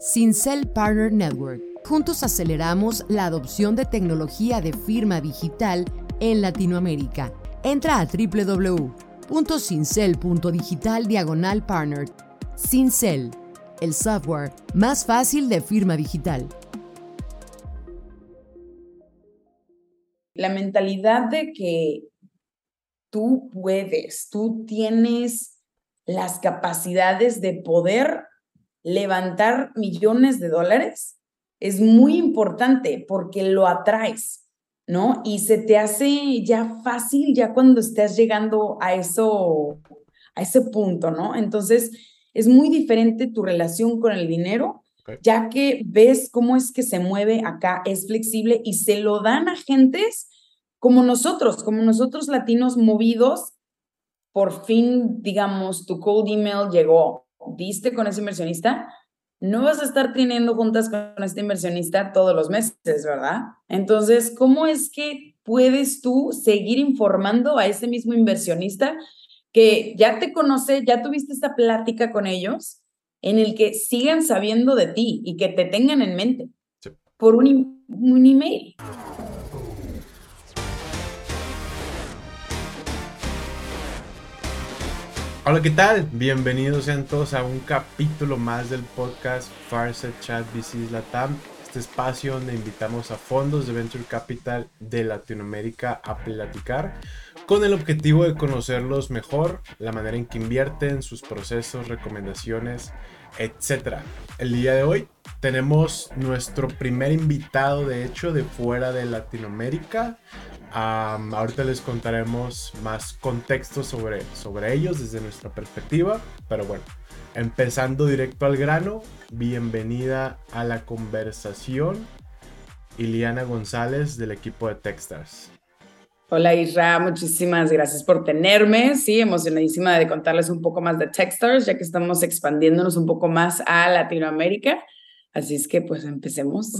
Cincel Partner Network. Juntos aceleramos la adopción de tecnología de firma digital en Latinoamérica. Entra a www.cincel.digital diagonal partner. Cincel, el software más fácil de firma digital. La mentalidad de que tú puedes, tú tienes las capacidades de poder levantar millones de dólares es muy importante porque lo atraes, ¿no? Y se te hace ya fácil ya cuando estás llegando a eso, a ese punto, ¿no? Entonces, es muy diferente tu relación con el dinero, ya que ves cómo es que se mueve acá, es flexible y se lo dan a gentes como nosotros, como nosotros latinos movidos, por fin, digamos, tu cold email llegó, diste con ese inversionista, no vas a estar teniendo juntas con este inversionista todos los meses, ¿verdad? Entonces, ¿cómo es que puedes tú seguir informando a ese mismo inversionista que ya te conoce, ya tuviste esta plática con ellos, en el que sigan sabiendo de ti y que te tengan en mente por un, un email? Hola, ¿qué tal? Bienvenidos sean a un capítulo más del podcast Farset Chat VCs Latam. Este espacio donde invitamos a fondos de Venture Capital de Latinoamérica a platicar con el objetivo de conocerlos mejor, la manera en que invierten, sus procesos, recomendaciones, etc. El día de hoy tenemos nuestro primer invitado, de hecho, de fuera de Latinoamérica ahorita les contaremos más contexto sobre, sobre ellos desde nuestra perspectiva, pero bueno, empezando directo al grano, bienvenida a la conversación, Iliana González del equipo de Techstars. Hola Isra, muchísimas gracias por tenerme. Sí, emocionadísima de contarles un poco más de Techstars, ya que estamos expandiéndonos un poco más a Latinoamérica. Así es que pues empecemos.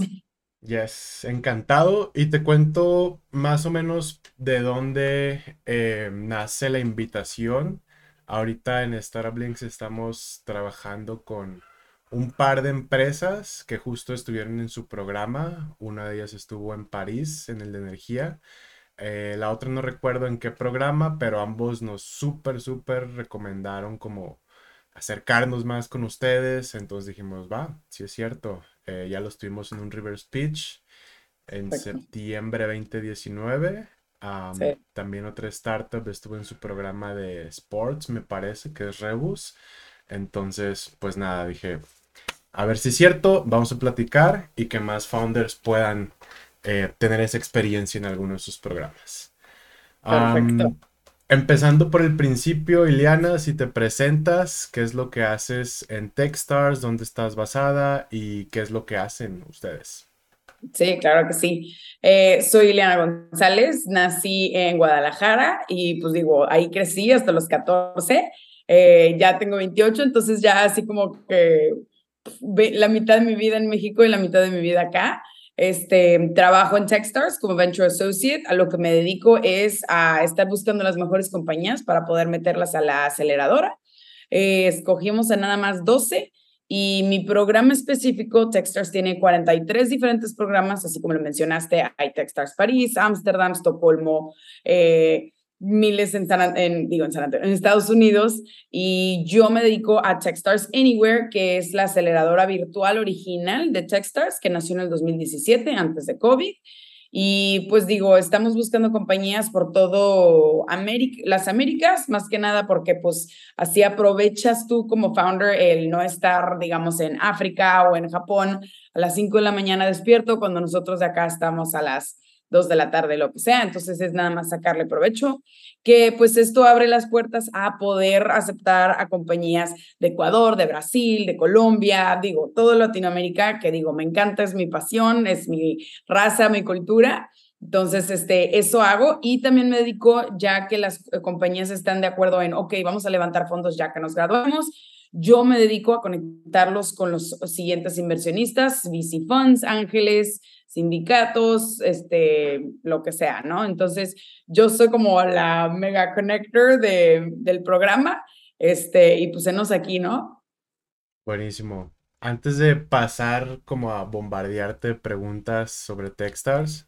Yes, encantado. Y te cuento más o menos de dónde eh, nace la invitación. Ahorita en Startup estamos trabajando con un par de empresas que justo estuvieron en su programa. Una de ellas estuvo en París, en el de energía. Eh, la otra no recuerdo en qué programa, pero ambos nos súper, súper recomendaron como acercarnos más con ustedes. Entonces dijimos, va, sí es cierto. Eh, ya los tuvimos en un River Speech en septiembre 2019. También otra startup estuvo en su programa de sports, me parece, que es Rebus. Entonces, pues nada, dije, a ver si es cierto, vamos a platicar y que más founders puedan eh, tener esa experiencia en alguno de sus programas. Perfecto. Empezando por el principio, Ileana, si te presentas, qué es lo que haces en Techstars, dónde estás basada y qué es lo que hacen ustedes. Sí, claro que sí. Eh, soy Ileana González, nací en Guadalajara y pues digo, ahí crecí hasta los 14, eh, ya tengo 28, entonces ya así como que la mitad de mi vida en México y la mitad de mi vida acá. Este, trabajo en Techstars como Venture Associate. A lo que me dedico es a estar buscando las mejores compañías para poder meterlas a la aceleradora. Eh, escogimos a nada más 12 y mi programa específico, Techstars, tiene 43 diferentes programas, así como lo mencionaste, hay Techstars París, Ámsterdam, Estocolmo, eh, miles en, en, digo, en, San en Estados Unidos y yo me dedico a Techstars Anywhere, que es la aceleradora virtual original de Techstars, que nació en el 2017, antes de COVID. Y pues digo, estamos buscando compañías por todo América, las Américas, más que nada porque pues así aprovechas tú como founder el no estar, digamos, en África o en Japón a las 5 de la mañana despierto cuando nosotros de acá estamos a las dos de la tarde, lo que sea. Entonces es nada más sacarle provecho, que pues esto abre las puertas a poder aceptar a compañías de Ecuador, de Brasil, de Colombia, digo, todo Latinoamérica, que digo, me encanta, es mi pasión, es mi raza, mi cultura. Entonces, este, eso hago y también me dedico, ya que las eh, compañías están de acuerdo en, ok, vamos a levantar fondos ya que nos graduamos, yo me dedico a conectarlos con los siguientes inversionistas, VC Funds, ángeles, sindicatos, este, lo que sea, ¿no? Entonces, yo soy como la mega connector de, del programa, este, y pues aquí, ¿no? Buenísimo. Antes de pasar como a bombardearte preguntas sobre Techstars,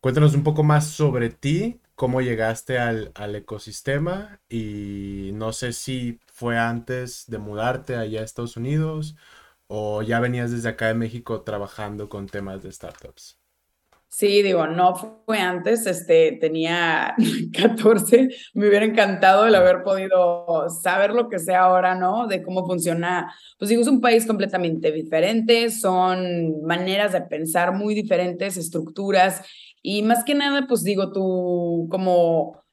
cuéntanos un poco más sobre ti, cómo llegaste al, ecosistema y no sé si fue antes de mudarte allá a Estados Unidos o ya venías desde acá de México trabajando con temas de startups. Sí, digo, no fue antes, este, tenía 14, me hubiera encantado el haber podido saber lo que sé ahora, ¿no? De cómo funciona, pues digo, es un país completamente diferente, son maneras de pensar muy diferentes, estructuras, y más que nada, pues digo, tu como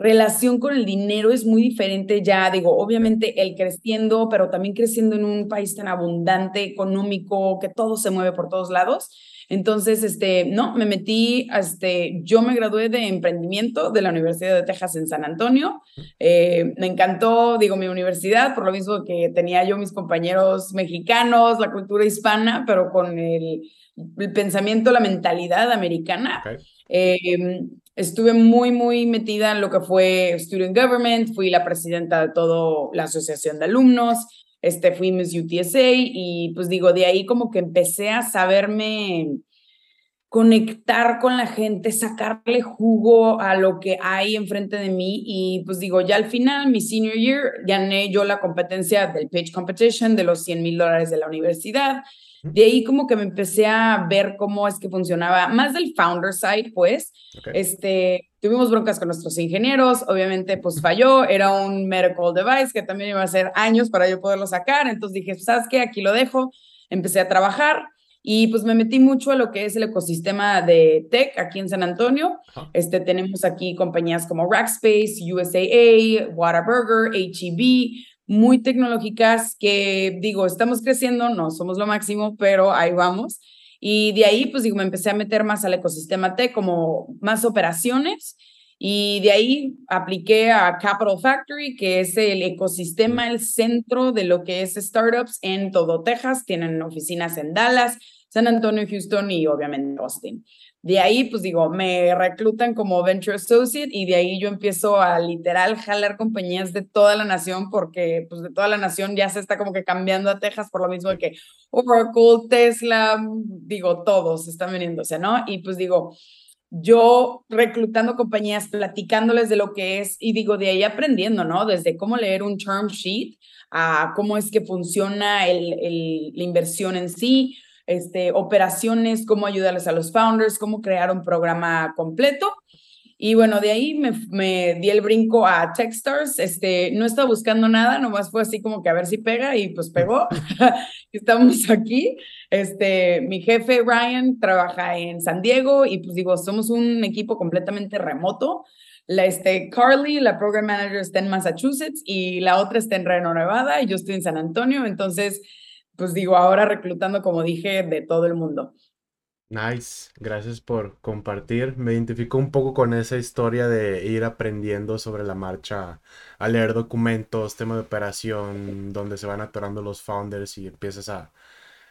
relación con el dinero es muy diferente ya, digo, obviamente el creciendo, pero también creciendo en un país tan abundante, económico, que todo se mueve por todos lados entonces, este, no, me metí, este, yo me gradué de emprendimiento de la Universidad de Texas en San Antonio. Eh, me encantó, digo, mi universidad, por lo mismo que tenía yo mis compañeros mexicanos, la cultura hispana, pero con el, pensamiento, la mentalidad americana. Em, estuve muy, muy metida en lo que fue Student Government, fui la presidenta de toda la asociación de alumnos este, fui Miss UTSA y pues digo, de ahí como que empecé a saberme conectar con la gente, sacarle jugo a lo que hay enfrente de mí y pues digo, ya al final, mi senior year, gané yo la competencia del pitch competition de los 100 mil dólares de la universidad. De ahí como que me empecé a ver cómo es que funcionaba, más del founder side, pues, este, tuvimos broncas con nuestros ingenieros, obviamente pues falló, era un medical device que también iba a ser años para yo poderlo sacar, entonces dije, ¿sabes qué? Aquí lo dejo, empecé a trabajar y pues me metí mucho a lo que es el ecosistema de tech aquí en San Antonio. Este, tenemos aquí compañías como Rackspace, USAA, Whataburger, HEB, muy tecnológicas que digo, estamos creciendo, no somos lo máximo, pero ahí vamos. Y de ahí, pues digo, me empecé a meter más al ecosistema tech, como más operaciones. Y de ahí apliqué a Capital Factory, que es el ecosistema, el centro de lo que es startups en todo Texas. Tienen oficinas en Dallas, San Antonio, Houston y obviamente Austin. De ahí, pues digo, me reclutan como Venture Associate y de ahí yo empiezo a literal jalar compañías de toda la nación porque pues de toda la nación ya se está como que cambiando a Texas por lo mismo que Oracle, Tesla, digo, todos están veniéndose, ¿no? Y pues digo, yo reclutando compañías, platicándoles de lo que es y digo, de ahí aprendiendo, ¿no? Desde cómo leer un term sheet a cómo es que funciona el, el, la inversión en sí, este, operaciones, cómo ayudarles a los founders, cómo crear un programa completo. Y bueno, de ahí me, me, di el brinco a Techstars. Este, no estaba buscando nada, nomás fue así como que a ver si pega y pues pegó. Estamos aquí. Este, mi jefe Ryan trabaja en San Diego y pues digo, somos un equipo completamente remoto. La, este, Carly, la program manager, está en Massachusetts y la otra está en Reno, Nevada y yo estoy en San Antonio. Entonces, pues digo, ahora reclutando, como dije, de todo el mundo. Nice, gracias por compartir. Me identifico un poco con esa historia de ir aprendiendo sobre la marcha, a leer documentos, tema de operación, donde se van atorando los founders y empiezas a,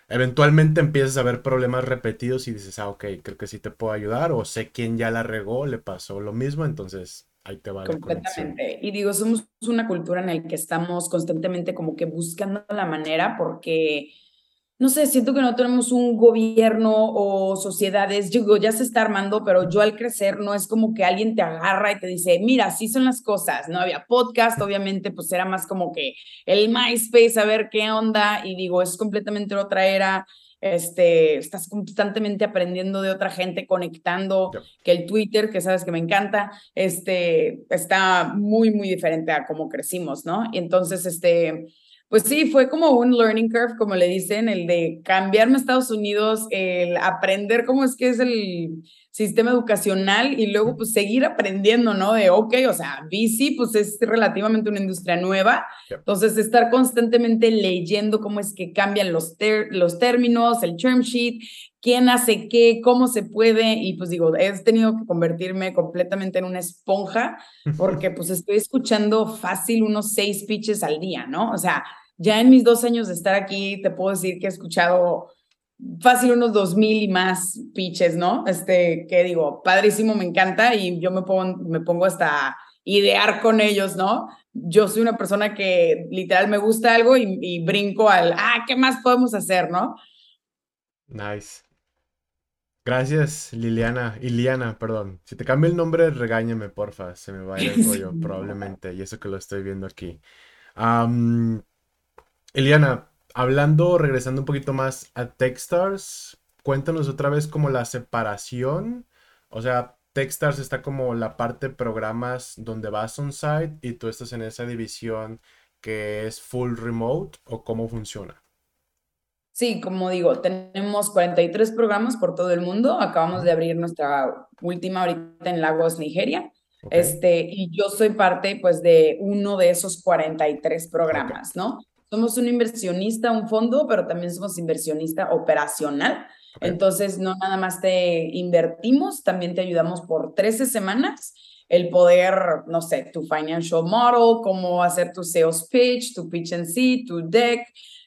eventualmente empiezas a ver problemas repetidos y dices, ah, ok, creo que sí te puedo ayudar o sé quién ya la regó, le pasó lo mismo, entonces te va Completamente. y digo, somos una cultura en la que estamos constantemente como que buscando la manera porque, no sé, siento que no tenemos un gobierno o sociedades, digo, ya se está armando, pero yo al crecer no es como que alguien te agarra y te dice, mira, así son las cosas, ¿no? Había podcast, obviamente, pues era más como que el MySpace, a ver qué onda, y digo, es completamente otra era este, estás constantemente aprendiendo de otra gente, conectando, que el Twitter, que sabes que me encanta, este, está muy, muy diferente a cómo crecimos, ¿no? Y entonces, este, pues sí, fue como un learning curve, como le dicen, el de cambiarme a Estados Unidos, el aprender cómo es que es el sistema educacional y luego pues seguir aprendiendo, ¿no? De, ok, o sea, bici pues es relativamente una industria nueva, entonces estar constantemente leyendo cómo es que cambian los, los términos, el term sheet, quién hace qué, cómo se puede y pues digo, he tenido que convertirme completamente en una esponja porque pues estoy escuchando fácil unos seis pitches al día, ¿no? O sea, ya en mis dos años de estar aquí te puedo decir que he escuchado fácil unos dos mil y más pitches, ¿no? Este, que digo, padrísimo, me encanta y yo me pongo, me pongo hasta idear con ellos, ¿no? yo soy una persona que literal me gusta algo y, brinco al, ah, ¿qué más podemos hacer, no? Nice. Gracias, Liliana. Iliana, perdón. Si te cambio el nombre, regáñame, porfa. Se me va el rollo, probablemente. Y eso que lo estoy viendo aquí. Um, Iliana, hablando, regresando un poquito más a Techstars, cuéntanos otra vez como la separación. O sea, Techstars está como la parte de programas donde vas on site y tú estás en esa división que es full remote o cómo funciona. Sí, como digo, tenemos 43 programas por todo el mundo. Acabamos de abrir nuestra última ahorita en Lagos, Nigeria. Este, y yo soy parte pues de uno de esos 43 programas, ¿no? Somos un inversionista, un fondo, pero también somos inversionista operacional. Entonces, no nada más te invertimos, también te ayudamos por 13 semanas el poder, no sé, tu financial model, cómo hacer tu sales pitch, tu pitch and see, tu deck,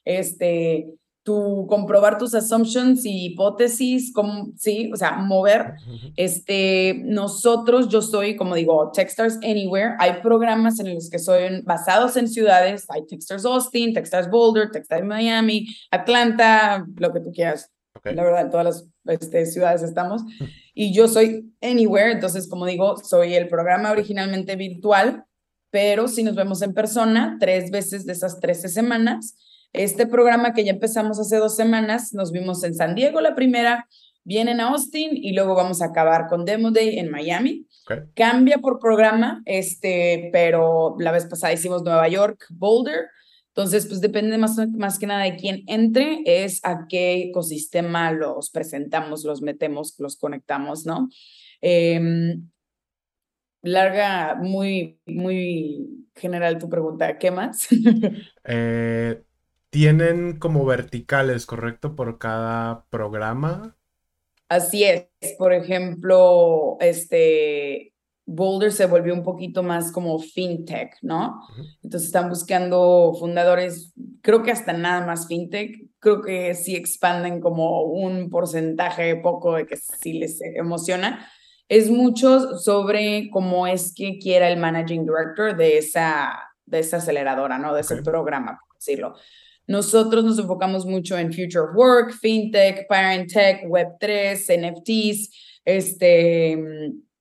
este, tu comprobar tus assumptions y hipótesis, como, sí, o sea, mover. Este, nosotros, yo soy, como digo, Techstars Anywhere. Hay programas en los que son basados en ciudades. Hay Techstars Austin, Techstars Boulder, Techstars Miami, Atlanta, lo que tú quieras. La verdad, en todas las este, ciudades estamos. Y yo soy Anywhere, entonces, como digo, soy el programa originalmente virtual, pero si nos vemos en persona, tres veces de esas 13 semanas este programa que ya empezamos hace dos semanas, nos vimos en San Diego la primera, vienen a Austin y luego vamos a acabar con Demo Day en Miami. Cambia por programa, este, pero la vez pasada hicimos Nueva York, Boulder. Entonces, pues depende más, más que nada de quién entre, es a qué ecosistema los presentamos, los metemos, los conectamos, ¿no? Em, larga, muy, muy general tu pregunta. ¿Qué más? eh, tienen como verticales, ¿correcto? Por cada programa. Así es. Por ejemplo, este Boulder se volvió un poquito más como fintech, ¿no? Entonces están buscando fundadores, creo que hasta nada más fintech, creo que sí expanden como un porcentaje poco de que sí les emociona. Es mucho sobre cómo es que quiera el managing director de esa, de esa aceleradora, ¿no? De ese programa, por decirlo. Nosotros nos enfocamos mucho en Future of Work, FinTech, Parent Tech, Web3, NFTs, este,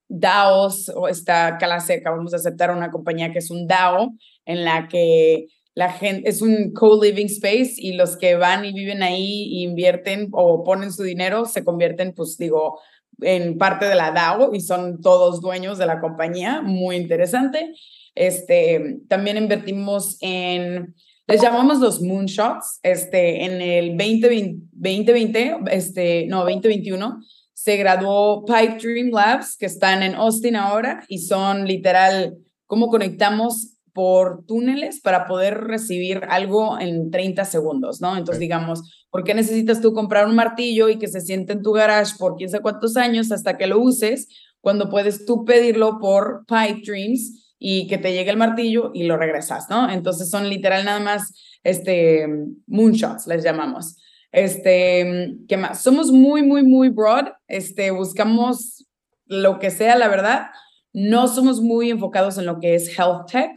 DAOs, o esta clase, acabamos de aceptar una compañía que es un DAO, en la que la gente es un co-living space y los que van y viven ahí invierten o ponen su dinero se convierten, pues digo, en parte de la DAO y son todos dueños de la compañía, muy interesante. Este, también invertimos en les llamamos los moonshots. Este, en el 2020, 2020 este, no, 2021, se graduó Pipe Dream Labs, que están en Austin ahora, y son literal cómo conectamos por túneles para poder recibir algo en 30 segundos, ¿no? Entonces, digamos, ¿por qué necesitas tú comprar un martillo y que se siente en tu garage por quién sabe cuántos años hasta que lo uses, cuando puedes tú pedirlo por Pipe Dreams y que te llegue el martillo y lo regresas, ¿no? Entonces son literal nada más, este, moonshots, les llamamos. Este, ¿qué más? Somos muy, muy, muy broad, este, buscamos lo que sea, la verdad. No somos muy enfocados en lo que es health tech.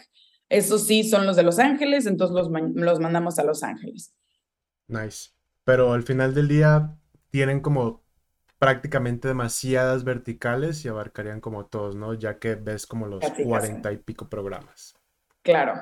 Eso sí, son los de Los Ángeles, entonces los, los mandamos a Los Ángeles. Nice. Pero al final del día tienen como prácticamente demasiadas verticales y abarcarían como todos, ¿no? Ya que ves como los cuarenta y pico programas. Claro.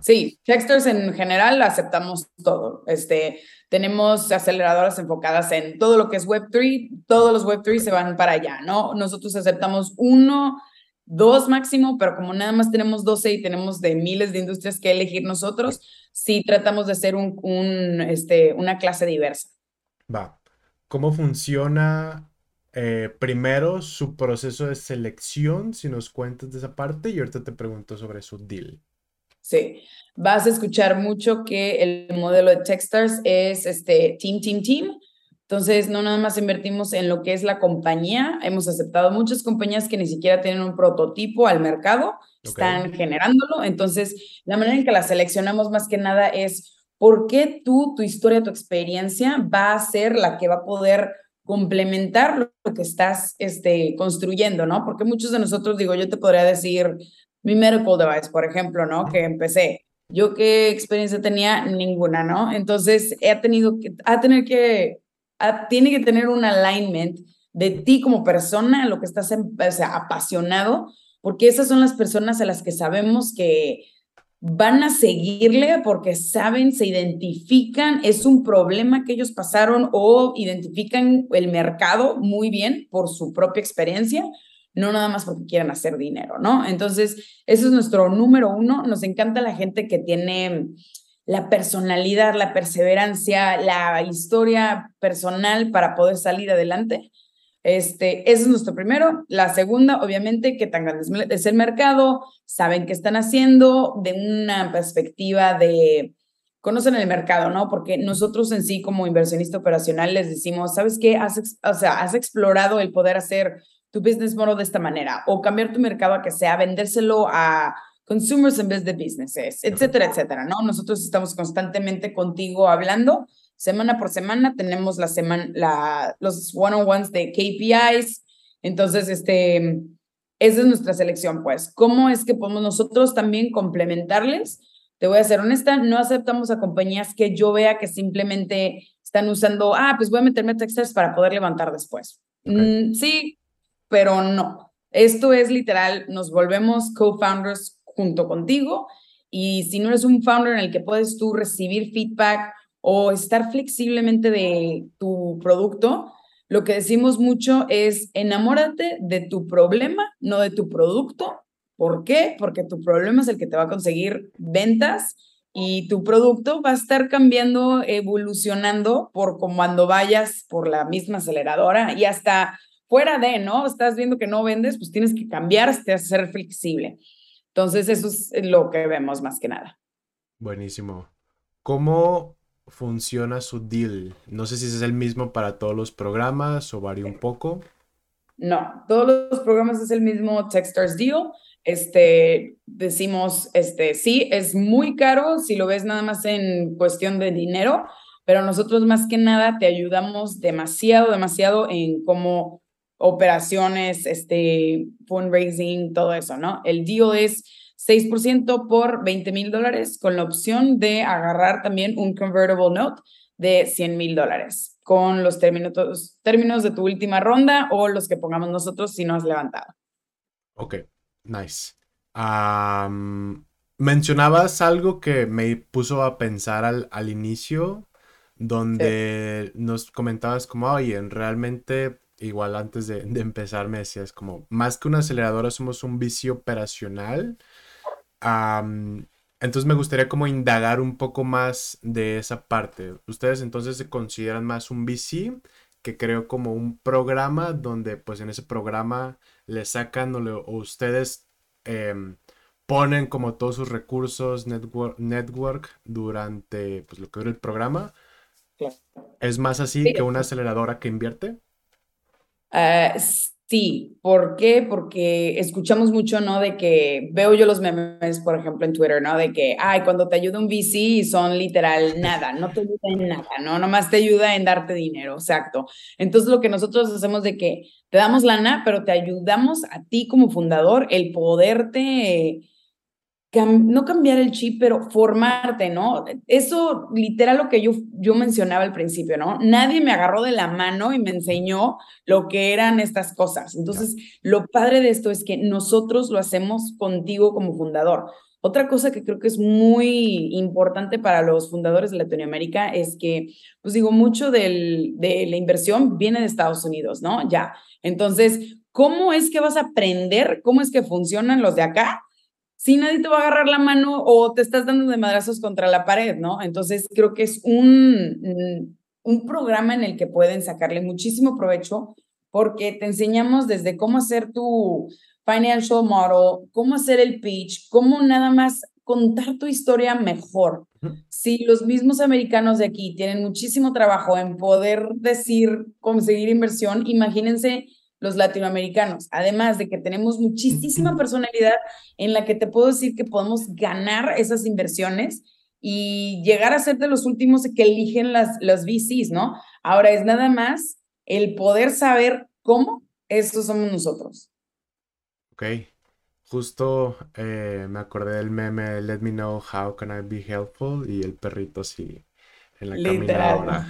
Sí, Techstars en general aceptamos todo. Este, tenemos aceleradoras enfocadas en todo lo que es Web3, todos los Web3 se van para allá, ¿no? Nosotros aceptamos uno, dos máximo, pero como nada más tenemos 12 y tenemos de miles de industrias que elegir nosotros, sí tratamos de ser un, un este, una clase diversa. Va cómo funciona eh, primero su proceso de selección, si nos cuentas de esa parte, y ahorita te pregunto sobre su deal. Sí, vas a escuchar mucho que el modelo de Techstars es este team, team, team. Entonces, no nada más invertimos en lo que es la compañía, hemos aceptado muchas compañías que ni siquiera tienen un prototipo al mercado, están generándolo. Entonces, la manera en que la seleccionamos más que nada es ¿Por qué tú, tu historia, tu experiencia va a ser la que va a poder complementar lo que estás este, construyendo, ¿no? Porque muchos de nosotros, digo, yo te podría decir mi medical device, por ejemplo, ¿no? Que empecé. Yo qué experiencia tenía ninguna, ¿no? Entonces he tenido que, tener que, tiene que tener un alignment de ti como persona, lo que estás o sea, apasionado, porque esas son las personas a las que sabemos que van a seguirle porque saben, se identifican, es un problema que ellos pasaron o identifican el mercado muy bien por su propia experiencia, no nada más porque quieran hacer dinero, ¿no? Entonces, eso es nuestro número uno. Nos encanta la gente que tiene la personalidad, la perseverancia, la historia personal para poder salir adelante. Este, ese es nuestro primero. La segunda, obviamente, que tan grande es el mercado, saben qué están haciendo de una perspectiva de conocen el mercado, ¿no? Porque nosotros en sí como inversionista operacional les decimos, ¿sabes qué? Has, o sea, has explorado el poder hacer tu business model de esta manera o cambiar tu mercado a que sea vendérselo a consumers en vez de businesses, etcétera, etcétera, ¿no? Nosotros estamos constantemente contigo hablando semana por semana tenemos la semana, la, los one-on-ones de KPIs. Entonces, este, esa es nuestra selección, pues. ¿Cómo es que podemos nosotros también complementarles? Te voy a ser honesta, no aceptamos a compañías que yo vea que simplemente están usando, ah, pues voy a meterme texters para poder levantar después. Mm, sí, pero no. Esto es literal, nos volvemos co-founders junto contigo y si no eres un founder en el que puedes tú recibir feedback o estar flexiblemente de tu producto, lo que decimos mucho es enamórate de tu problema, no de tu producto. ¿Por qué? Porque tu problema es el que te va a conseguir ventas y tu producto va a estar cambiando, evolucionando por cuando vayas por la misma aceleradora y hasta fuera de, ¿no? Estás viendo que no vendes, pues tienes que cambiar hasta ser flexible. Entonces, eso es lo que vemos más que nada. Buenísimo. ¿Cómo funciona su deal? No sé si es el mismo para todos los programas o varía un poco. No, todos los programas es el mismo Techstars Deal. Este, decimos, este, sí, es muy caro si lo ves nada más en cuestión de dinero, pero nosotros más que nada te ayudamos demasiado, demasiado en cómo operaciones, este, fundraising, todo eso, ¿no? El deal es 6% por 20 mil dólares con la opción de agarrar también un convertible note de 100 mil dólares con los términos, términos de tu última ronda o los que pongamos nosotros si no has levantado. Ok, nice. mencionabas algo que me puso a pensar al, al inicio, donde nos comentabas como, oye, realmente, igual antes de, de, empezar me decías como, más que una aceleradora somos un vicio operacional entonces me gustaría como indagar un poco más de esa parte. Ustedes entonces se consideran más un VC que creo como un programa donde pues en ese programa le sacan o, ustedes em, ponen como todos sus recursos network, network durante pues lo que dura el programa. ¿Es más así que una aceleradora que invierte? Uh, Sí, ¿por qué? Porque escuchamos mucho, ¿no? De que veo yo los memes, por ejemplo, en Twitter, ¿no? De que, ay, cuando te ayuda un VC son literal nada, no te ayuda en nada, ¿no? Nomás te ayuda en darte dinero, exacto. Entonces, lo que nosotros hacemos de que te damos lana, pero te ayudamos a ti como fundador el poderte no cambiar el chip, pero formarte, ¿no? Eso literal lo que yo, yo mencionaba al principio, ¿no? Nadie me agarró de la mano y me enseñó lo que eran estas cosas. Entonces, lo padre de esto es que nosotros lo hacemos contigo como fundador. Otra cosa que creo que es muy importante para los fundadores de Latinoamérica es que, pues digo, mucho del, de la inversión viene de Estados Unidos, ¿no? Ya. Entonces, ¿cómo es que vas a aprender? ¿Cómo es que funcionan los de acá? Si nadie te va a agarrar la mano o te estás dando de madrazos contra la pared, ¿no? Entonces creo que es un, un programa en el que pueden sacarle muchísimo provecho porque te enseñamos desde cómo hacer tu financial model, cómo hacer el pitch, cómo nada más contar tu historia mejor. Si los mismos americanos de aquí tienen muchísimo trabajo en poder decir, conseguir inversión, imagínense los latinoamericanos, además de que tenemos muchísima personalidad en la que te puedo decir que podemos ganar esas inversiones y llegar a ser de los últimos que eligen las, las VCs, ¿no? Ahora es nada más el poder saber cómo, estos somos nosotros. Ok. justo eh, me acordé del meme Let me know how can I be helpful y el perrito sí en la caminadora.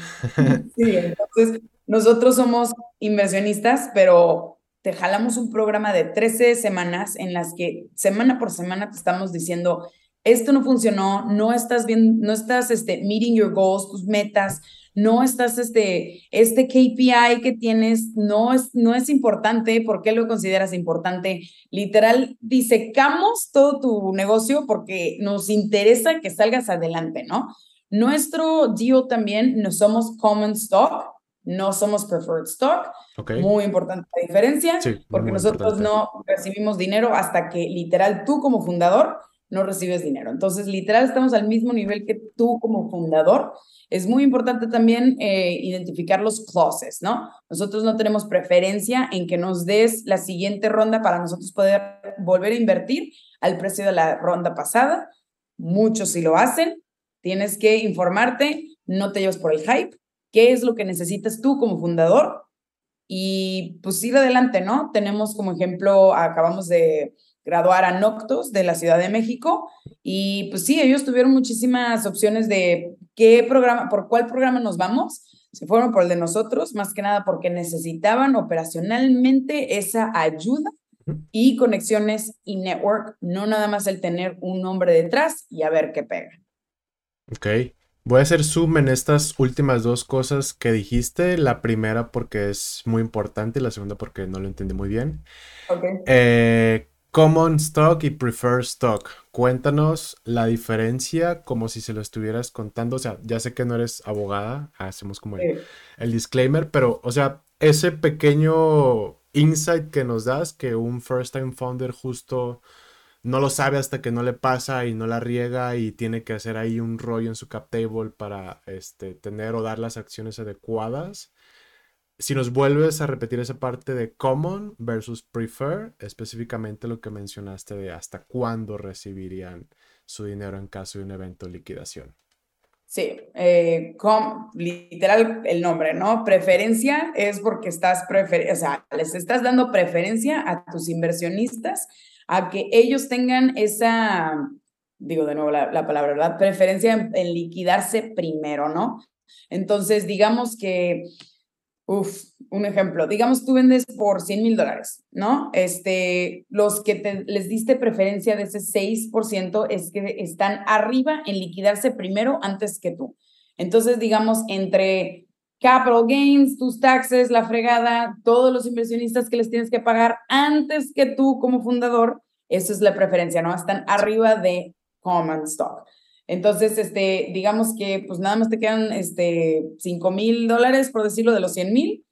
Sí, entonces nosotros somos inversionistas, pero te jalamos un programa de 13 semanas en las que semana por semana te estamos diciendo, esto no funcionó, no estás bien, no estás este, meeting your goals, tus metas, no estás, este, este KPI que tienes no es, no es importante, ¿por qué lo consideras importante? Literal, disecamos todo tu negocio porque nos interesa que salgas adelante, ¿no? Nuestro deal también, no somos common stock, no somos preferred stock. Muy importante la diferencia, porque nosotros no recibimos dinero hasta que literal tú como fundador no recibes dinero. Entonces, literal, estamos al mismo nivel que tú como fundador. Es muy importante también eh, identificar los clauses, ¿no? Nosotros no tenemos preferencia en que nos des la siguiente ronda para nosotros poder volver a invertir al precio de la ronda pasada. Muchos sí lo hacen. Tienes que informarte, no te lleves por el hype. ¿Qué es lo que necesitas tú como fundador? Y pues ir adelante, ¿no? Tenemos como ejemplo, acabamos de graduar a Noctos de la Ciudad de México y pues sí, ellos tuvieron muchísimas opciones de qué programa, por cuál programa nos vamos. Se fueron por el de nosotros, más que nada porque necesitaban operacionalmente esa ayuda y conexiones y network, no nada más el tener un nombre detrás y a ver qué pega. Ok. Voy a hacer zoom en estas últimas dos cosas que dijiste. La primera porque es muy importante y la segunda porque no lo entendí muy bien. Ok. Eh, Common Stock y Preferred Stock. Cuéntanos la diferencia como si se lo estuvieras contando. O sea, ya sé que no eres abogada, hacemos como el, disclaimer, pero, o sea, ese pequeño insight que nos das, que un first time founder justo no lo sabe hasta que no le pasa y no la riega y tiene que hacer ahí un rollo en su cap table para este, tener o dar las acciones adecuadas si nos vuelves a repetir esa parte de common versus prefer, específicamente lo que mencionaste de hasta cuándo recibirían su dinero en caso de un evento de liquidación. Sí, eh, literal el nombre, ¿no? Preferencia es porque estás, prefer o sea, les estás dando preferencia a tus inversionistas a que ellos tengan esa, digo de nuevo la, palabra, ¿verdad? Preferencia en liquidarse primero, ¿no? Entonces, digamos que Uf, un ejemplo. Digamos, tú vendes por 100 mil dólares, ¿no? Este, los que te, les diste preferencia de ese 6% es que están arriba en liquidarse primero antes que tú. Entonces, digamos, entre capital gains, tus taxes, la fregada, todos los inversionistas que les tienes que pagar antes que tú como fundador, eso es la preferencia, ¿no? Están arriba de common stock. Entonces, este, digamos que pues nada más te quedan este, 5 mil dólares, por decirlo, de los 100 mil.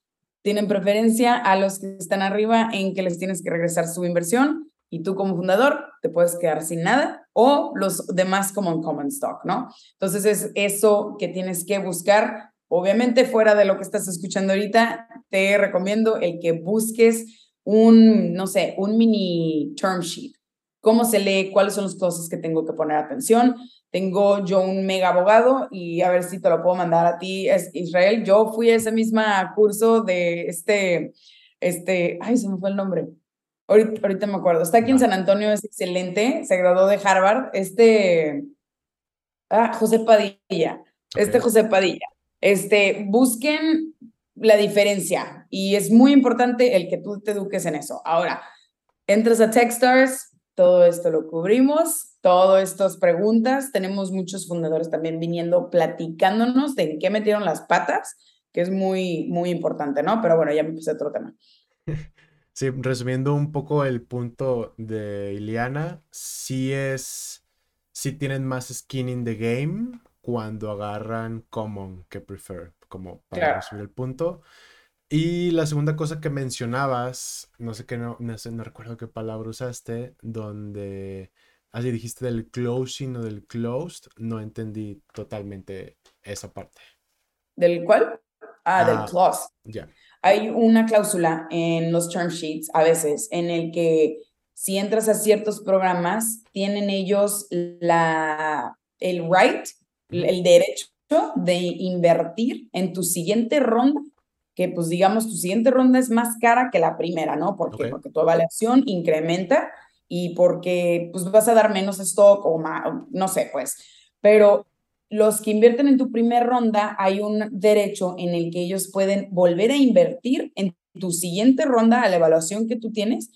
Tienen preferencia a los que están arriba en que les tienes que regresar su inversión y tú como fundador te puedes quedar sin nada o los demás como en common stock, ¿no? Entonces es eso que tienes que buscar. Obviamente fuera de lo que estás escuchando ahorita, te recomiendo el que busques un, no sé, un mini term sheet. ¿Cómo se lee? ¿Cuáles son las cosas que tengo que poner atención? Tengo yo un mega abogado y a ver si te lo puedo mandar a ti, es Israel. Yo fui a ese mismo curso de este, este, ay, se me fue el nombre. Ahorita, ahorita me acuerdo. Está aquí en San Antonio, es excelente. Se graduó de Harvard. Este, ah, José Padilla. Este José Padilla. Este, busquen la diferencia y es muy importante el que tú te eduques en eso. Ahora, entras a Techstars, todo esto lo cubrimos todas estas preguntas. Tenemos muchos fundadores también viniendo platicándonos de en qué metieron las patas, que es muy, muy importante, ¿no? Pero bueno, ya me puse otro tema. Sí, resumiendo un poco el punto de Iliana, sí es, sí tienen más skin in the game cuando agarran common que prefer, como para resumir el punto. Y la segunda cosa que mencionabas, no sé qué, no, no, sé, no recuerdo qué palabra usaste, donde Así dijiste del closing o del closed, no entendí totalmente esa parte. ¿Del cuál? Ah, del ah, close. Ya. Hay una cláusula en los term sheets a veces en el que si entras a ciertos programas, tienen ellos la, el right, el derecho de invertir en tu siguiente ronda, que pues digamos tu siguiente ronda es más cara que la primera, ¿no? Porque tu evaluación incrementa y porque pues vas a dar menos stock o más, no sé, pues, pero los que invierten en tu primera ronda, hay un derecho en el que ellos pueden volver a invertir en tu siguiente ronda a la evaluación que tú tienes,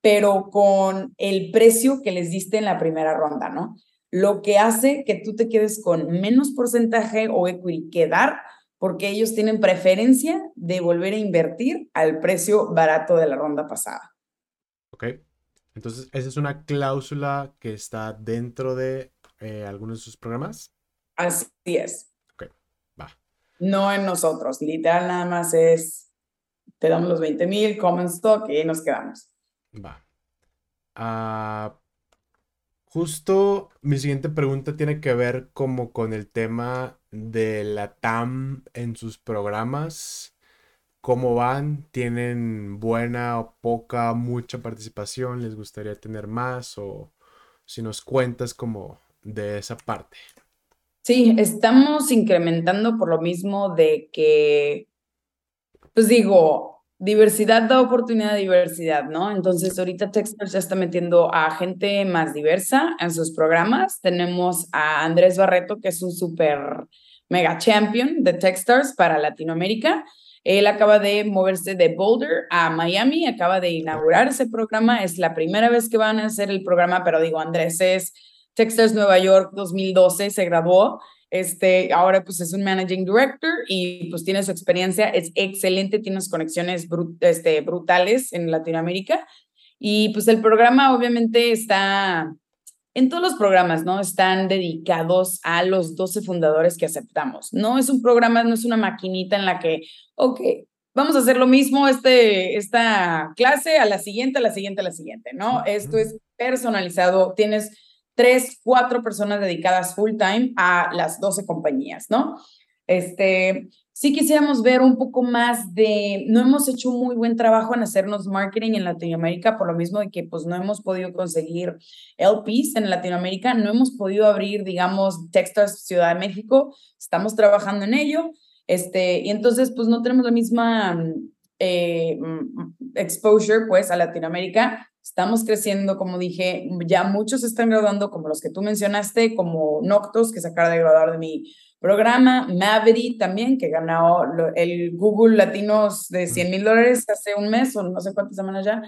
pero con el precio que les diste en la primera ronda, ¿no? Lo que hace que tú te quedes con menos porcentaje o equity que dar, porque ellos tienen preferencia de volver a invertir al precio barato de la ronda pasada. Ok. Entonces, esa es una cláusula que está dentro de eh, algunos de sus programas. Así es. Ok, va. No en nosotros, literal nada más es, te damos los 20 mil, common stock y ahí nos quedamos. Va. Ah, justo mi siguiente pregunta tiene que ver como con el tema de la TAM en sus programas. ¿Cómo van? ¿Tienen buena o poca, mucha participación? ¿Les gustaría tener más? O si nos cuentas como de esa parte. Sí, estamos incrementando por lo mismo de que, pues digo, diversidad da oportunidad de diversidad, ¿no? Entonces, ahorita Techstars ya está metiendo a gente más diversa en sus programas. Tenemos a Andrés Barreto, que es un súper mega champion de Techstars para Latinoamérica. Él acaba de moverse de Boulder a Miami, acaba de inaugurar ese programa. Es la primera vez que van a hacer el programa, pero digo, Andrés es Texas, Nueva York 2012 se graduó. Este, ahora pues es un managing director y pues tiene su experiencia, es excelente, tiene unas conexiones este, brutales en Latinoamérica. Y pues el programa obviamente está, en todos los programas, ¿no? Están dedicados a los 12 fundadores que aceptamos. No es un programa, no es una maquinita en la que, ok, vamos a hacer lo mismo este, esta clase, a la siguiente, a la siguiente, a la siguiente, ¿no? Esto es personalizado, tienes tres, cuatro personas dedicadas full time a las 12 compañías, ¿no? Este, sí quisiéramos ver un poco más de, no hemos hecho un muy buen trabajo en hacernos marketing en Latinoamérica, por lo mismo de que pues no hemos podido conseguir LPs en Latinoamérica, no hemos podido abrir, digamos, Texas Ciudad de México, estamos trabajando en ello, este, y entonces pues no tenemos la misma eh, exposure pues a Latinoamérica Estamos creciendo, como dije, ya muchos están graduando, como los que tú mencionaste, como Noctos, que se acaba de graduar de mi programa, Maverick también, que ganó el Google Latinos de 100 mil dólares hace un mes o no sé cuántas semanas ya.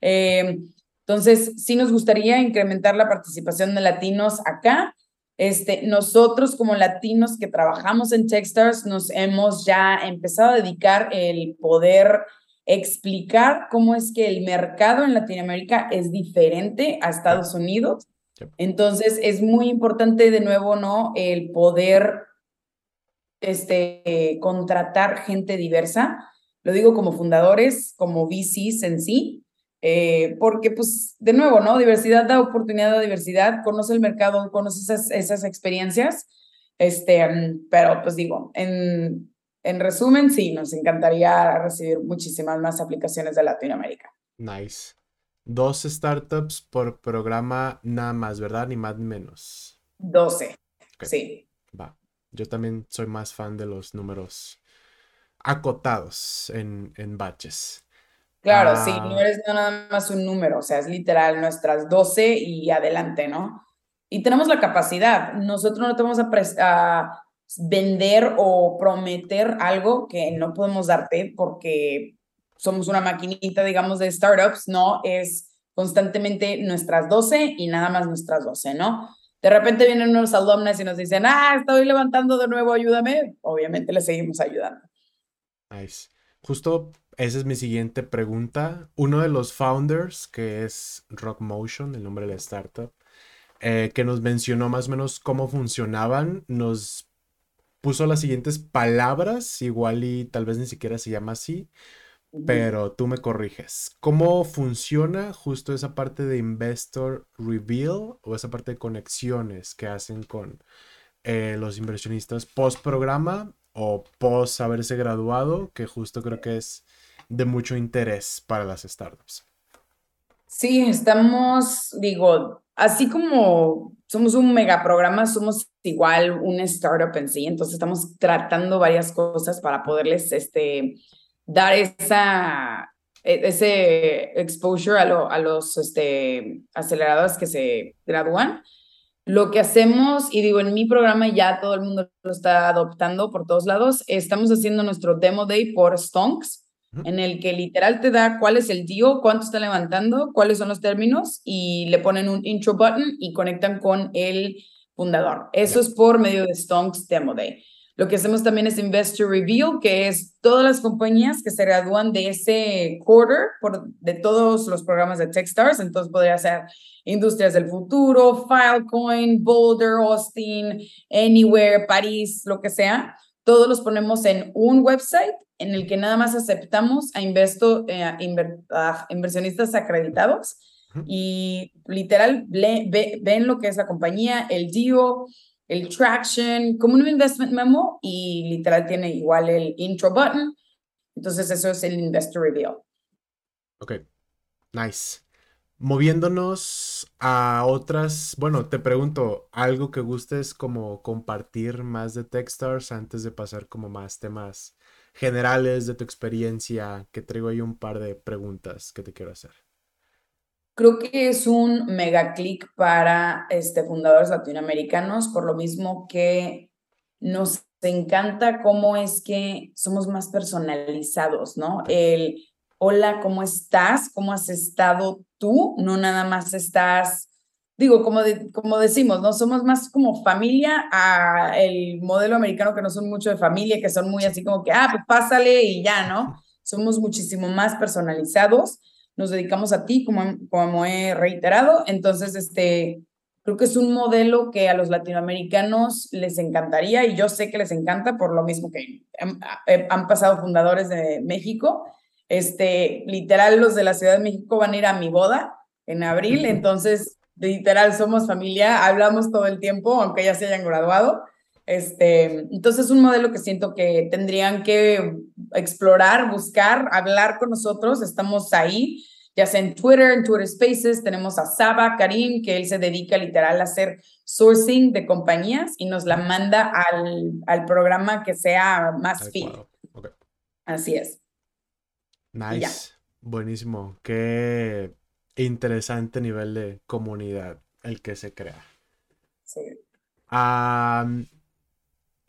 Eh, entonces, sí nos gustaría incrementar la participación de latinos acá. Este, nosotros como latinos que trabajamos en Techstars nos hemos ya empezado a dedicar el poder explicar cómo es que el mercado en Latinoamérica es diferente a Estados Unidos. Entonces, es muy importante de nuevo, ¿no? El poder este, contratar gente diversa. Lo digo como fundadores, como VCs en sí, eh, porque pues de nuevo, ¿no? Diversidad da oportunidad a diversidad, conoce el mercado, conoce esas, esas experiencias, este, pero pues digo, en, en resumen, sí, nos encantaría recibir muchísimas más aplicaciones de Latinoamérica. Nice. Dos startups por programa nada más, ¿verdad? Ni más ni menos. Doce. Sí. Va. Yo también soy más fan de los números acotados en, en batches. Claro, sí, ah. no eres nada más un número, o sea, es literal nuestras 12 y adelante, ¿no? Y tenemos la capacidad. Nosotros no te vamos a, a vender o prometer algo que no podemos darte porque somos una maquinita, digamos, de startups, ¿no? Es constantemente nuestras 12 y nada más nuestras 12, ¿no? De repente vienen unos alumnos y nos dicen, ah, estoy levantando de nuevo, ayúdame. Obviamente le seguimos ayudando. Nice. Justo esa es mi siguiente pregunta. Uno de los founders, que es Rock Motion, el nombre de la startup, eh, que nos mencionó más o menos cómo funcionaban, nos puso las siguientes palabras, igual y tal vez ni siquiera se llama así, pero tú me corriges. ¿Cómo funciona justo esa parte de investor reveal o esa parte de conexiones que hacen con eh, los inversionistas post programa o post haberse graduado, que justo creo que es de mucho interés para las startups? Sí, estamos, digo, así como somos un megaprograma, somos igual un startup en sí, entonces estamos tratando varias cosas para poderles este, dar esa, e, ese exposure a, a los este, aceleradores que se gradúan. Lo que hacemos, y digo, en mi programa ya todo el mundo lo está adoptando por todos lados, estamos haciendo nuestro demo day por Stonks, en el que literal te da cuál es el DIO, cuánto está levantando, cuáles son los términos, y le ponen un intro button y conectan con el fundador. Eso es por medio de Stonks Demo Day. Lo que hacemos también es Investor Reveal, que es todas las compañías que se gradúan de ese quarter por, de todos los programas de Techstars. Entonces podría ser Industrias del Futuro, Filecoin, Boulder, Austin, Anywhere, París, lo que sea. Todos los ponemos en un website en el que nada más aceptamos a, investo, eh, a inversionistas acreditados y literal ven lo que es la compañía, el DIO, el traction, como un investment memo y literal tiene igual el intro button. Entonces eso es el investor reveal. Ok, nice. Moviéndonos a otras, bueno, te pregunto, algo que gustes como compartir más de Techstars antes de pasar como más temas generales de tu experiencia, que traigo ahí un par de preguntas que te quiero hacer. Creo que es un mega click para este, fundadores latinoamericanos, por lo mismo que nos encanta cómo es que somos más personalizados, ¿no? El hola, ¿cómo estás? ¿Cómo has estado tú? No nada más estás, digo, como, como decimos, ¿no? Somos más como familia a el modelo americano que no son mucho de familia, que son muy así como que, ah, pues pásale y ya, ¿no? Somos muchísimo más personalizados nos dedicamos a ti, como, como he reiterado. Entonces, este, creo que es un modelo que a los latinoamericanos les encantaría y yo sé que les encanta por lo mismo que han, eh, pasado fundadores de México. Este, literal, los de la Ciudad de México van a ir a mi boda en abril, entonces, literal, somos familia, hablamos todo el tiempo, aunque ya se hayan graduado. Este, entonces es un modelo que siento que tendrían que explorar, buscar, hablar con nosotros. Estamos ahí, ya sea en Twitter, en Twitter Spaces. Tenemos a Saba Karim, que él se dedica literal a hacer sourcing de compañías y nos la manda al, al programa que sea más fit. Así es. Nice. Buenísimo. Qué interesante nivel de comunidad el que se crea. Sí.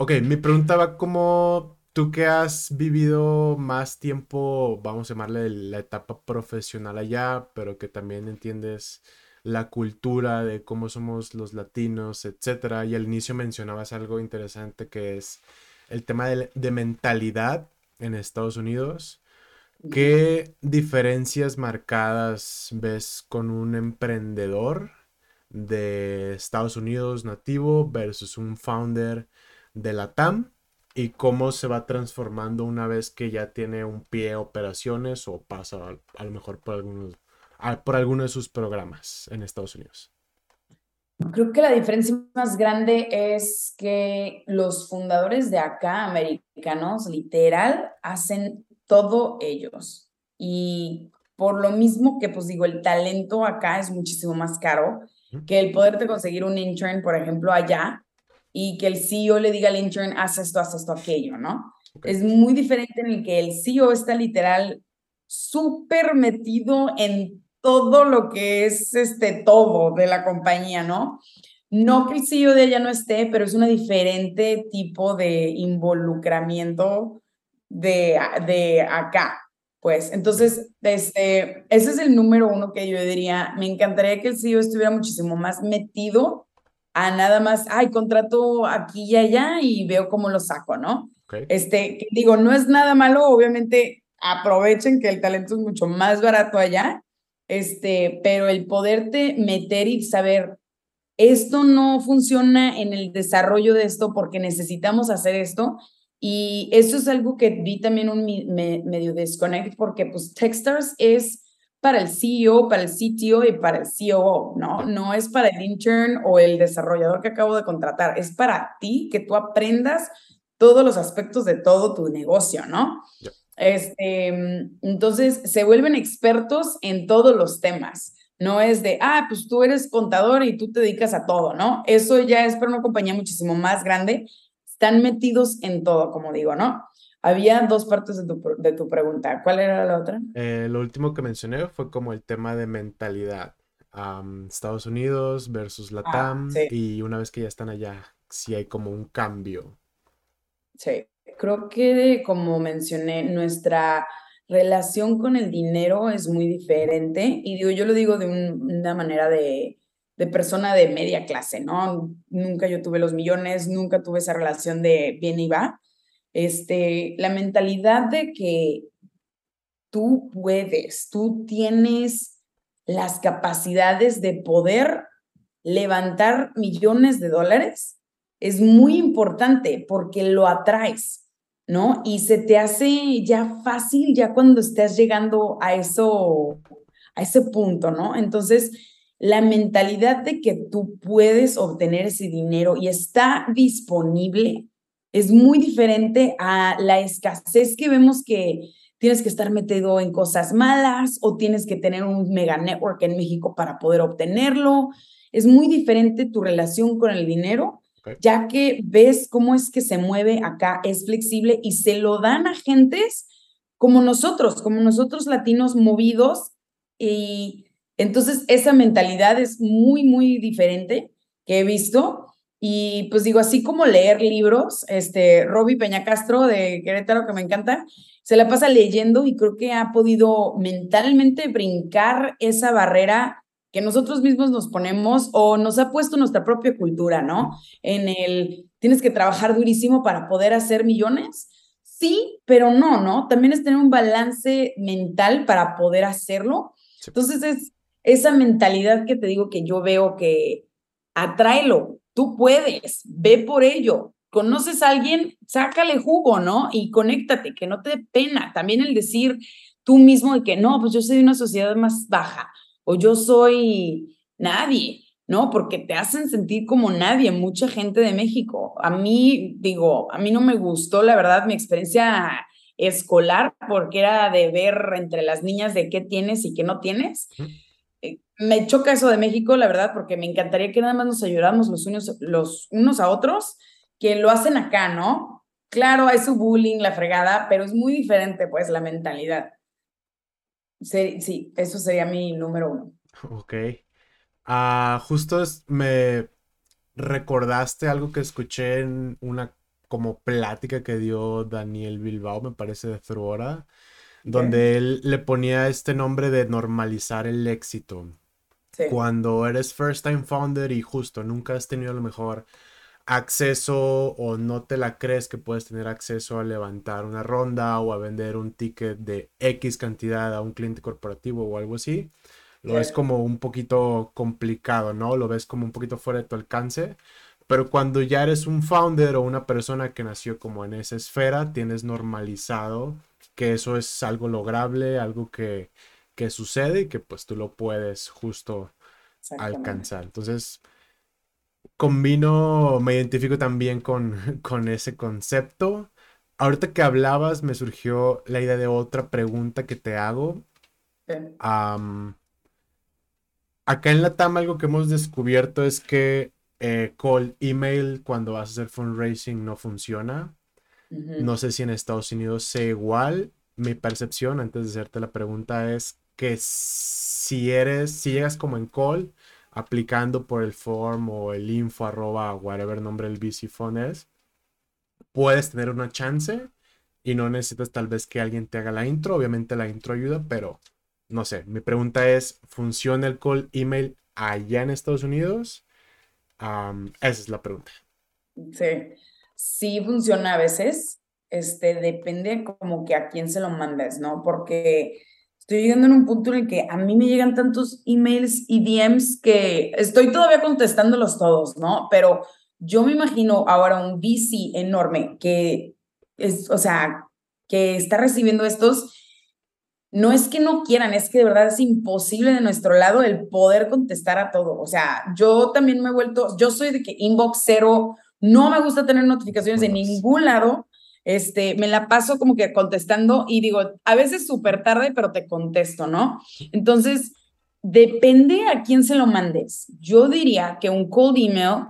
Ok, mi pregunta va como tú que has vivido más tiempo, vamos a llamarle la etapa profesional allá, pero que también entiendes la cultura de cómo somos los latinos, etcétera. Y al inicio mencionabas algo interesante que es el tema de, de mentalidad en Estados Unidos. ¿Qué diferencias marcadas ves con un emprendedor de Estados Unidos nativo versus un founder de la TAM y cómo se va transformando una vez que ya tiene un pie operaciones o pasa a, lo mejor por algunos por alguno de sus programas en Estados Unidos. Creo que la diferencia más grande es que los fundadores de acá, americanos, literal, hacen todo ellos. Y por lo mismo que, pues digo, el talento acá es muchísimo más caro que el poder de conseguir un intern, por ejemplo, allá, y que el CEO le diga al intern, haz esto, haz esto, aquello, ¿no? Es muy diferente en el que el CEO está literal súper metido en todo lo que es este todo de la compañía, ¿no? No que el CEO de ella no esté, pero es un diferente tipo de involucramiento de, de acá. Pues entonces, este, ese es el número uno que yo diría, me encantaría que el CEO estuviera muchísimo más metido a nada más, ay, contrato aquí y allá y veo cómo lo saco, ¿no? Este, digo, no es nada malo, obviamente aprovechen que el talento es mucho más barato allá, este, pero el poderte meter y saber, esto no funciona en el desarrollo de esto porque necesitamos hacer esto. Y eso es algo que vi también un medio disconnect porque pues Techstars es para el CEO, para el CTO y para el COO, ¿no? No es para el intern o el desarrollador que acabo de contratar, es para ti que tú aprendas todos los aspectos de todo tu negocio, ¿no? Este, entonces, se vuelven expertos en todos los temas. No es de, ah, pues tú eres contador y tú te dedicas a todo, ¿no? Eso ya es para una compañía muchísimo más grande. están metidos en todo, como digo, ¿no? Había dos partes de tu, de tu pregunta. ¿Cuál era la otra? Eh, lo último que mencioné fue como el tema de mentalidad. Estados Unidos versus la ah, y una vez que ya están allá, sí hay como un cambio. Sí, creo que como mencioné, nuestra relación con el dinero es muy diferente y digo, yo lo digo de una manera de, de persona de media clase, ¿no? Nunca yo tuve los millones, nunca tuve esa relación de bien y va. Este, la mentalidad de que tú puedes, tú tienes las capacidades de poder levantar millones de dólares es muy importante porque lo atraes, ¿no? Y se te hace ya fácil ya cuando estás llegando a eso, a ese punto, ¿no? Entonces, la mentalidad de que tú puedes obtener ese dinero y está disponible es muy diferente a la escasez que vemos que tienes que estar metido en cosas malas o tienes que tener un mega network en México para poder obtenerlo. Es muy diferente tu relación con el dinero, ya que ves cómo es que se mueve acá, es flexible y se lo dan a gentes como nosotros, como nosotros latinos movidos. Y entonces esa mentalidad es muy, muy diferente que he visto. Y pues digo, así como leer libros, este, Robbie Peña Castro de Querétaro, que me encanta, se la pasa leyendo y creo que ha podido mentalmente brincar esa barrera que nosotros mismos nos ponemos o nos ha puesto nuestra propia cultura, ¿no? En el, tienes que trabajar durísimo para poder hacer millones. Sí, pero no, ¿no? También es tener un balance mental para poder hacerlo. Entonces es esa mentalidad que te digo que yo veo que atráelo, tú puedes, ve por ello, conoces a alguien, sácale jugo, ¿no? Y conéctate, que no te dé pena. También el decir tú mismo de que no, pues yo soy de una sociedad más baja o yo soy nadie, ¿no? Porque te hacen sentir como nadie, mucha gente de México. A mí, digo, a mí no me gustó, la verdad, mi experiencia escolar, porque era de ver entre las niñas de qué tienes y qué no tienes. Eh, me choca eso de México, la verdad, porque me encantaría que nada más nos ayudáramos los unos, los unos a otros que lo hacen acá, ¿no? Claro, hay su bullying, la fregada, pero es muy diferente, pues, la mentalidad. Sí, eso sería mi número uno. Ok. Ah, justo me recordaste algo que escuché en una como plática que dio Daniel Bilbao, me parece, de Thruora, donde él le ponía este nombre de normalizar el éxito. Cuando eres first time founder y justo nunca has tenido a lo mejor acceso o no te la crees que puedes tener acceso a levantar una ronda o a vender un ticket de X cantidad a un cliente corporativo o algo así, lo ves como un poquito complicado, ¿no? Lo ves como un poquito fuera de tu alcance. Pero cuando ya eres un founder o una persona que nació como en esa esfera, tienes normalizado que eso es algo lograble, algo que, que sucede y que pues tú lo puedes justo alcanzar. Entonces, combino, me identifico también con, con ese concepto. Ahorita que hablabas, me surgió la idea de otra pregunta que te hago. acá en la TAM algo que hemos descubierto es que eh, call email cuando vas a hacer fundraising no funciona. No sé si en Estados Unidos sea igual. Mi percepción, antes de hacerte la pregunta, es que si eres, si llegas como en call, aplicando por el form o el info arroba whatever nombre el VC Phone es, puedes tener una chance y no necesitas tal vez que alguien te haga la intro. Obviamente la intro ayuda, pero no sé. Mi pregunta es, ¿funciona el call email allá en Estados Unidos? esa es la pregunta. Sí, sí funciona a veces. Este, depende como que a quién se lo mandes, ¿no? Porque estoy llegando en un punto en el que a mí me llegan tantos emails y DMs que estoy todavía contestándolos todos, ¿no? Pero yo me imagino ahora un VC enorme que es, o sea, que está recibiendo estos, no es que no quieran, es que de verdad es imposible de nuestro lado el poder contestar a todo. O sea, yo también me he vuelto, yo soy de que inbox cero, no me gusta tener notificaciones de ningún lado este, me la paso como que contestando y digo, a veces súper tarde, pero te contesto, ¿no? Entonces, depende a quién se lo mandes. Yo diría que un cold email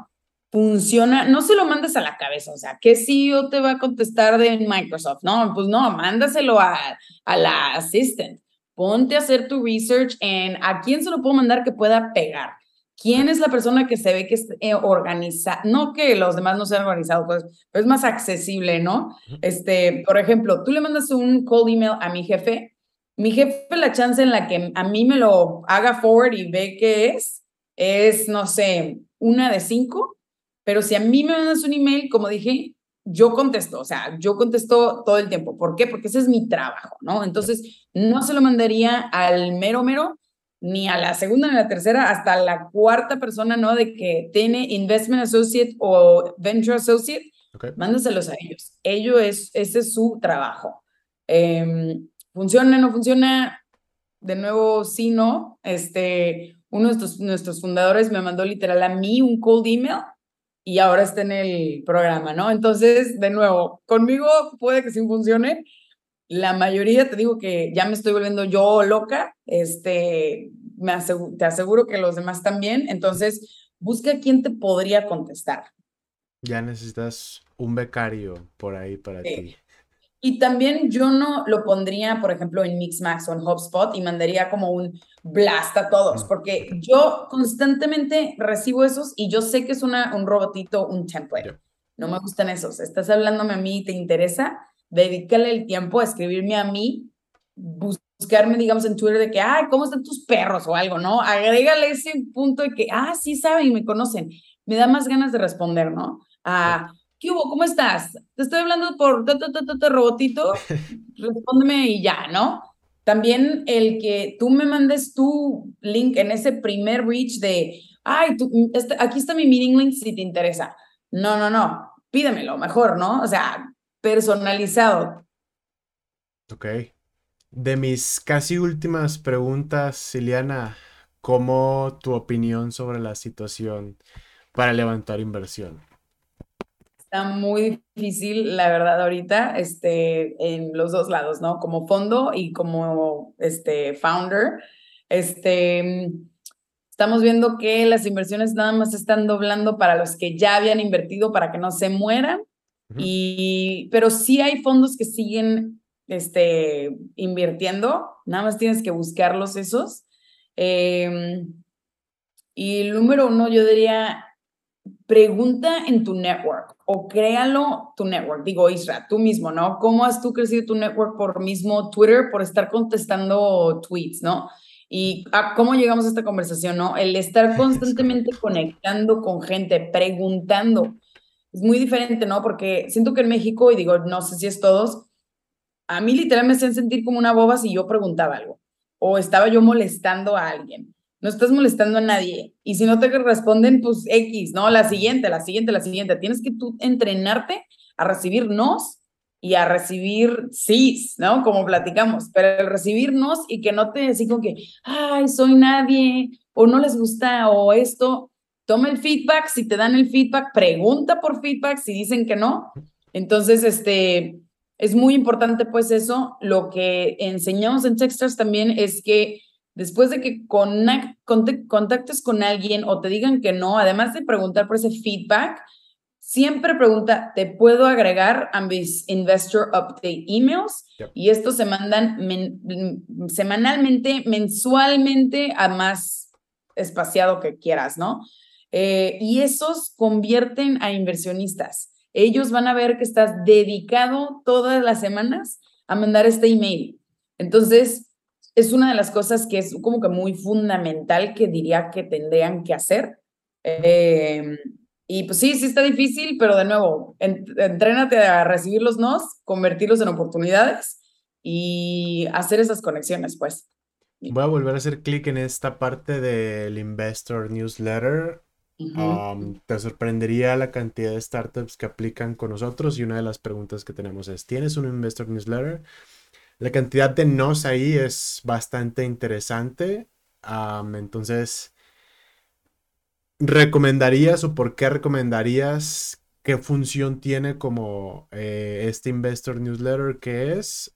funciona, no se lo mandes a la cabeza, o sea, ¿qué CEO te va a contestar de Microsoft? No, pues no, mándaselo a, a la assistant. Ponte a hacer tu research en a quién se lo puedo mandar que pueda pegar. ¿Quién es la persona que se ve que es eh, organizada? No que los demás no sean organizados, pues, pero es más accesible, ¿no? Este, por ejemplo, tú le mandas un cold email a mi jefe, mi jefe la chance en la que a mí me lo haga forward y ve qué es, es, no sé, una de cinco, pero si a mí me mandas un email, como dije, yo contesto, o sea, yo contesto todo el tiempo. ¿Por qué? Porque ese es mi trabajo, ¿no? Entonces, no se lo mandaría al mero mero, ni a la segunda ni a la tercera, hasta la cuarta persona, ¿no? De que tiene Investment Associate o Venture Associate, mándaselos a ellos. Ellos es, ese es su trabajo. Eh, ¿Funciona, no funciona? De nuevo, sí, no. Este, uno de nuestros, nuestros fundadores me mandó literal a mí un cold email y ahora está en el programa, ¿no? Entonces, de nuevo, conmigo puede que sí funcione, la mayoría te digo que ya me estoy volviendo yo loca, este, me te aseguro que los demás también, entonces busca quién te podría contestar. Ya necesitas un becario por ahí para ti. Y también yo no lo pondría, por ejemplo, en Mixmax o en HubSpot y mandaría como un blast a todos, porque yo constantemente recibo esos y yo sé que es una, un robotito, un template. No me gustan esos. Estás hablándome a mí y te interesa, dedícale el tiempo a escribirme a mí, buscarme, digamos, en Twitter de que, ay, ¿cómo están tus perros o algo, no? Agrégale ese punto de que, ah, sí saben y me conocen. Me da más ganas de responder, ¿no? A, ¿qué hubo? ¿Cómo estás? Te estoy hablando por robotito, respóndeme y ya, ¿no? También el que tú me mandes tu link en ese primer reach de, ay, tú, este, aquí está mi meeting link si te interesa. No, no, no, pídemelo mejor, ¿no? O sea, personalizado. Ok. De mis casi últimas preguntas, Siliana, ¿cómo tu opinión sobre la situación para levantar inversión? Está muy difícil, la verdad, ahorita, este, en los dos lados, ¿no? Como fondo y como este, founder. Este, estamos viendo que las inversiones nada más están doblando para los que ya habían invertido para que no se mueran y, pero sí hay fondos que siguen este, invirtiendo, nada más tienes que buscarlos esos. Em, y el número uno, yo diría, pregunta en tu network o créalo tu network. Digo, Isra, tú mismo, ¿no? ¿Cómo has tú crecido tu network por mismo Twitter, por estar contestando tweets, ¿no? Y cómo llegamos a esta conversación, ¿no? El estar constantemente conectando con gente, preguntando es muy diferente, ¿no? Porque siento que en México, y digo, no sé si es todos, a mí literalmente me hacían sentir como una boba si yo preguntaba algo o estaba yo molestando a alguien. No estás molestando a nadie. Y si no te responden, pues X, ¿no? La siguiente, la siguiente, la siguiente. Tienes que tú entrenarte a recibir nos y a recibir sí, ¿no? Como platicamos. Pero el recibir nos y que no te así que, ay, soy nadie, o no les gusta, o esto, toma el feedback, si te dan el feedback, pregunta por feedback, si dicen que no. Entonces, este, es muy importante pues eso. Lo que enseñamos en Techstars también es que después de que contactes con alguien o te digan que no, además de preguntar por ese feedback, siempre pregunta, ¿te puedo agregar a mis Investor Update emails? Y estos se mandan semanalmente, mensualmente, a más espaciado que quieras, ¿no? Eh, y esos convierten a inversionistas. Ellos van a ver que estás dedicado todas las semanas a mandar este email. Entonces, es una de las cosas que es como que muy fundamental que diría que tendrían que hacer. Em, y pues sí, sí está difícil, pero de nuevo, entrénate a recibir los nos, convertirlos en oportunidades y hacer esas conexiones, pues. Voy a volver a hacer clic en esta parte del Investor Newsletter te sorprendería la cantidad de startups que aplican con nosotros y una de las preguntas que tenemos es, ¿tienes un Investor Newsletter? La cantidad de nos ahí es bastante interesante. entonces, ¿recomendarías o por qué recomendarías qué función tiene como eh, este Investor Newsletter que es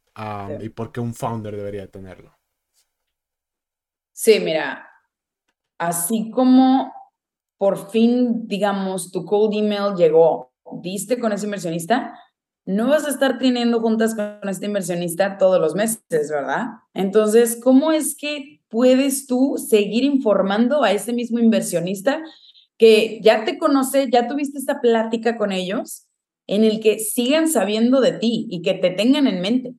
y por qué un founder debería tenerlo? Sí, mira, así como por fin, digamos, tu cold email llegó, diste con ese inversionista, no vas a estar teniendo juntas con este inversionista todos los meses, ¿verdad? Entonces, ¿cómo es que puedes tú seguir informando a ese mismo inversionista que ya te conoce, ya tuviste esta plática con ellos, en el que sigan sabiendo de ti y que te tengan en mente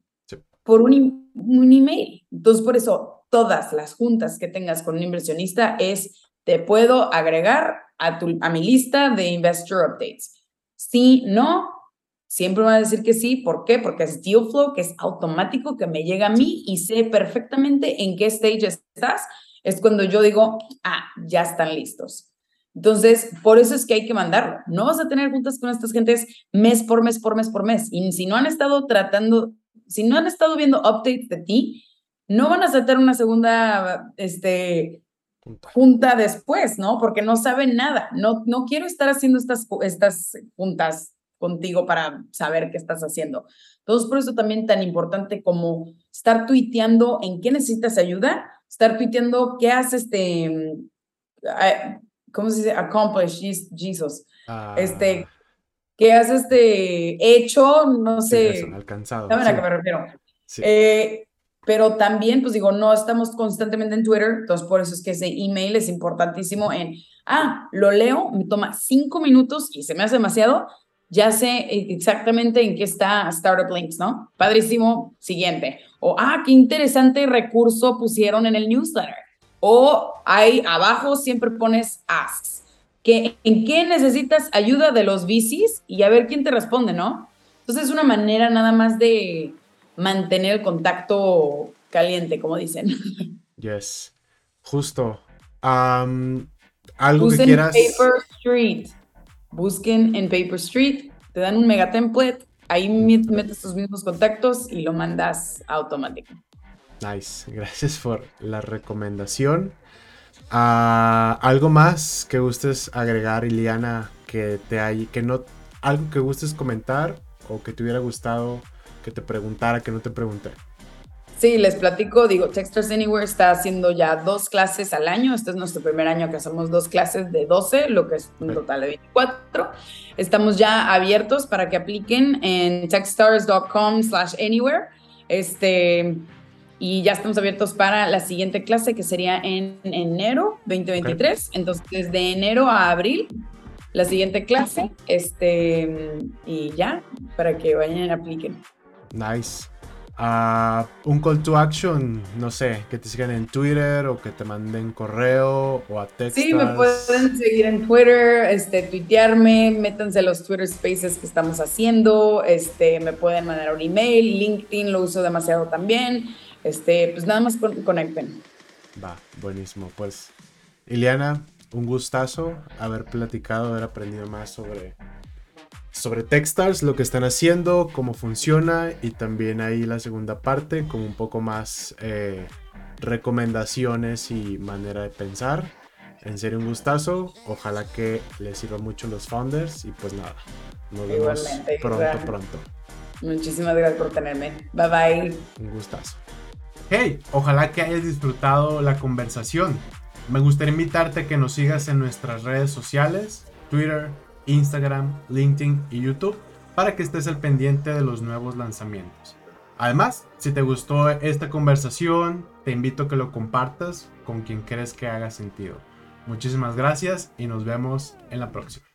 por un, un email? Entonces, por eso, todas las juntas que tengas con un inversionista es, te puedo agregar a, tu, a mi lista de investor updates. Si no, Siempre van a decir que sí. ¿Por qué? Porque es deal flow, que es automático, que me llega a mí y sé perfectamente en qué stage estás. Es cuando yo digo, ah, ya están listos. Entonces, por eso es que hay que mandarlo. No vas a tener juntas con estas gentes mes por mes, por mes, por mes. Y si no han estado tratando, si no han estado viendo updates de ti, no van a aceptar una segunda este, junta. después, ¿no? Porque no saben nada. No, no quiero estar haciendo estas, estas juntas contigo para saber qué estás haciendo. Entonces, por eso también tan importante como estar tuiteando en qué necesitas ayuda, estar tuiteando qué haces, este, mm, ¿cómo se dice? Accomplish, Jesus. Ah. Este, qué has este, hecho, no sé. alcanzado. ¿Saben a qué me refiero? Eh, pero también, pues digo, no estamos constantemente en Twitter, entonces por eso es que ese email es importantísimo en, ah, lo leo, me toma cinco minutos y se me hace demasiado, ya sé exactamente en qué está Startup Links, ¿no? Padrísimo, siguiente. O, ah, qué interesante recurso pusieron en el newsletter. O ahí abajo siempre pones asks. Que, ¿En qué necesitas ayuda de los VCs? Y a ver quién te responde, ¿no? Entonces es una manera nada más de mantener el contacto caliente, como dicen. Yes, justo. algo que quieras. Paper Street busquen en Paper Street, te dan un mega template, ahí metes tus mismos contactos y lo mandas automático. Nice, gracias por la recomendación. Ah, ¿Algo más que gustes agregar, Iliana, que te hay, que no, algo que gustes comentar o que te hubiera gustado que te preguntara, que no te pregunté? Sí, les platico, digo, Texters Anywhere está haciendo ya dos clases al año. Este es nuestro primer año que hacemos dos clases de 12, lo que es un total de 24. Estamos ya abiertos para que apliquen en techstars.com slash anywhere. Este, y ya estamos abiertos para la siguiente clase que sería en enero 2023. Entonces, de enero a abril, la siguiente clase, este, y ya, para que vayan y apliquen. Nice a un call to action, no sé, que te sigan en Twitter o que te manden correo o a texto. Sí, me pueden seguir en Twitter, este, tuitearme, métanse los Twitter Spaces que estamos haciendo, este, me pueden mandar un email, LinkedIn lo uso demasiado también, este, pues nada más conecten. Va, buenísimo, pues Iliana, un gustazo haber platicado, haber aprendido más sobre sobre Techstars, lo que están haciendo, cómo funciona y también ahí la segunda parte con un poco más eh, recomendaciones y manera de pensar. En serio, un gustazo. Ojalá que les sirva mucho los founders y pues nada, nos vemos pronto, pronto. Muchísimas gracias por tenerme. Bye bye. Un gustazo. Hey, ojalá que hayas disfrutado la conversación. Me gustaría invitarte a que nos sigas en nuestras redes sociales, Twitter, Instagram, LinkedIn y YouTube para que estés al pendiente de los nuevos lanzamientos. Además, si te gustó esta conversación, te invito a que lo compartas con quien crees que haga sentido. Muchísimas gracias y nos vemos en la próxima.